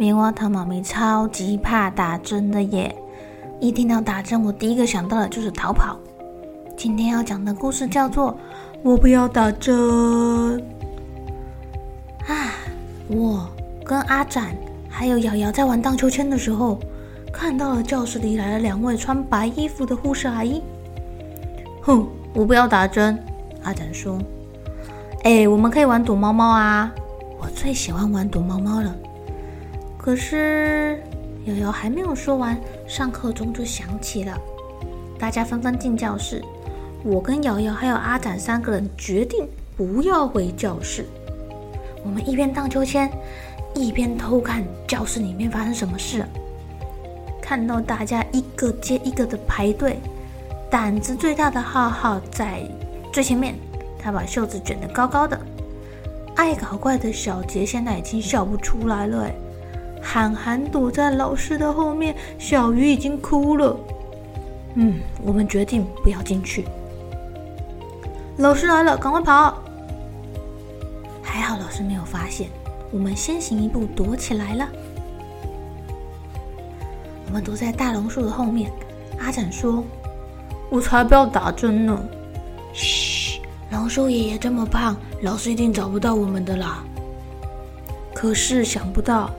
棉花糖妈咪超级怕打针的耶！一听到打针，我第一个想到的就是逃跑。今天要讲的故事叫做《我不要打针》啊！我跟阿展还有瑶瑶在玩荡秋千的时候，看到了教室里来了两位穿白衣服的护士阿姨。哼，我不要打针。阿展说：“哎，我们可以玩躲猫猫啊！我最喜欢玩躲猫猫了。”可是，瑶瑶还没有说完，上课钟就响起了。大家纷纷进教室。我跟瑶瑶还有阿展三个人决定不要回教室。我们一边荡秋千，一边偷看教室里面发生什么事。看到大家一个接一个的排队，胆子最大的浩浩在最前面，他把袖子卷得高高的。爱搞怪的小杰现在已经笑不出来了，哎。涵涵躲在老师的后面，小鱼已经哭了。嗯，我们决定不要进去。老师来了，赶快跑！还好老师没有发现，我们先行一步躲起来了。我们躲在大榕树的后面。阿展说：“我才不要打针呢！”嘘，榕树爷爷这么胖，老师一定找不到我们的啦。可是想不到。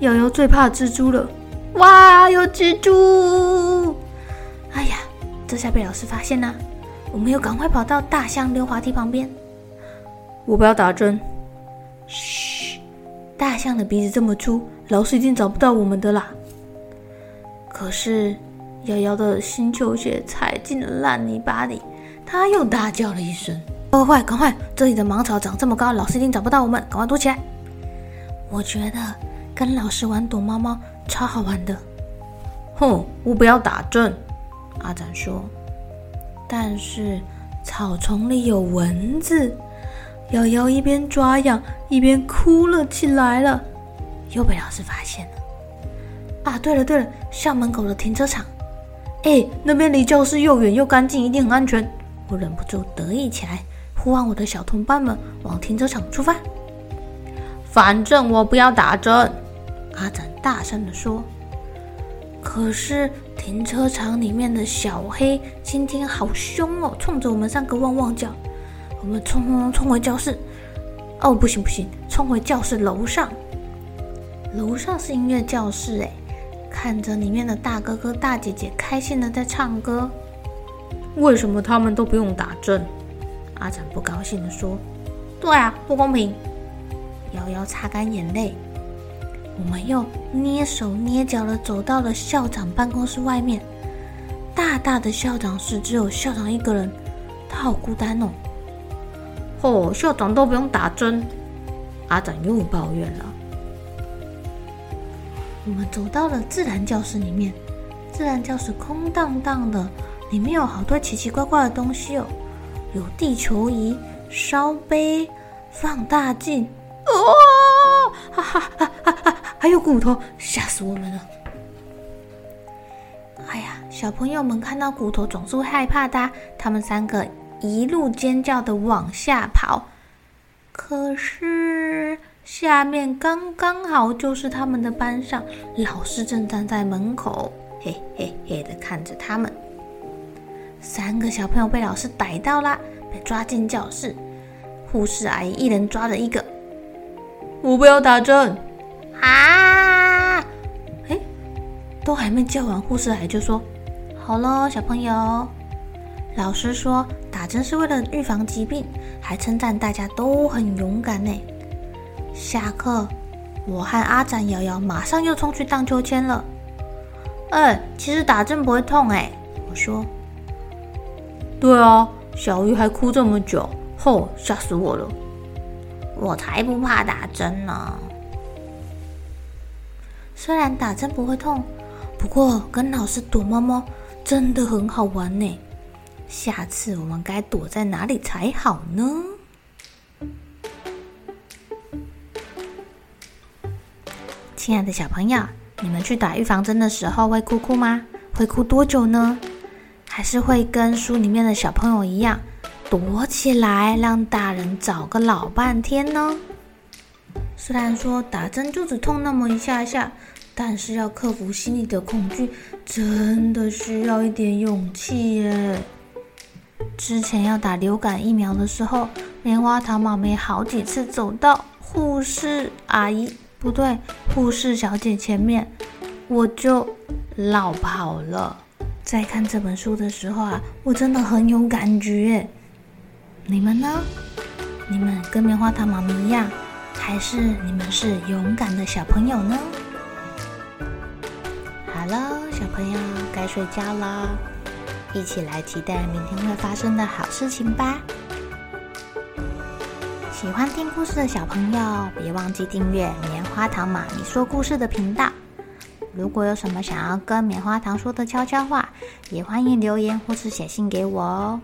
瑶瑶最怕蜘蛛了，哇，有蜘蛛！哎呀，这下被老师发现了，我们又赶快跑到大象溜滑梯旁边。我不要打针。嘘，大象的鼻子这么粗，老师一定找不到我们的啦。可是瑶瑶的新球鞋踩进了烂泥巴里，她又大叫了一声：“快快赶快！这里的芒草长这么高，老师一定找不到我们，赶快躲起来！”我觉得。跟老师玩躲猫猫超好玩的，哼！我不要打针，阿展说。但是草丛里有蚊子，瑶瑶一边抓痒一边哭了起来了，又被老师发现了。啊，对了对了，校门口的停车场，哎，那边离教室又远又干净，一定很安全。我忍不住得意起来，呼唤我的小同伴们往停车场出发。反正我不要打针。阿展大声地说：“可是停车场里面的小黑今天好凶哦，冲着我们三个汪汪叫。我们冲冲冲回教室！哦，不行不行，冲回教室楼上。楼上是音乐教室哎，看着里面的大哥哥大姐姐开心的在唱歌。为什么他们都不用打针？”阿展不高兴的说：“对啊，不公平。”瑶瑶擦干眼泪。我们又捏手捏脚的走到了校长办公室外面，大大的校长室只有校长一个人，他好孤单哦。哦，校长都不用打针，阿展又抱怨了。我们走到了自然教室里面，自然教室空荡荡的，里面有好多奇奇怪怪的东西哦，有地球仪、烧杯、放大镜，哦，哈哈哈哈哈！还有骨头，吓死我们了！哎呀，小朋友们看到骨头总是会害怕的，他们三个一路尖叫的往下跑。可是下面刚刚好就是他们的班上，老师正站在门口，嘿嘿嘿的看着他们。三个小朋友被老师逮到了，被抓进教室。护士阿姨一人抓了一个，我不要打针。啊！哎，都还没叫完，护士还就说：“好了，小朋友。”老师说打针是为了预防疾病，还称赞大家都很勇敢呢。下课，我和阿展、瑶瑶马上又冲去荡秋千了。哎，其实打针不会痛哎，我说。对啊，小鱼还哭这么久，吼，吓死我了。我才不怕打针呢。虽然打针不会痛，不过跟老师躲猫猫真的很好玩呢。下次我们该躲在哪里才好呢？亲爱的小朋友，你们去打预防针的时候会哭哭吗？会哭多久呢？还是会跟书里面的小朋友一样？躲起来，让大人找个老半天呢。虽然说打针就只痛那么一下下，但是要克服心里的恐惧，真的需要一点勇气耶。之前要打流感疫苗的时候，棉花糖妈咪好几次走到护士阿姨，不对，护士小姐前面，我就落跑了。在看这本书的时候啊，我真的很有感觉。你们呢？你们跟棉花糖妈咪一样，还是你们是勇敢的小朋友呢？好了，小朋友该睡觉了，一起来期待明天会发生的好事情吧。喜欢听故事的小朋友，别忘记订阅棉花糖妈咪说故事的频道。如果有什么想要跟棉花糖说的悄悄话，也欢迎留言或是写信给我哦。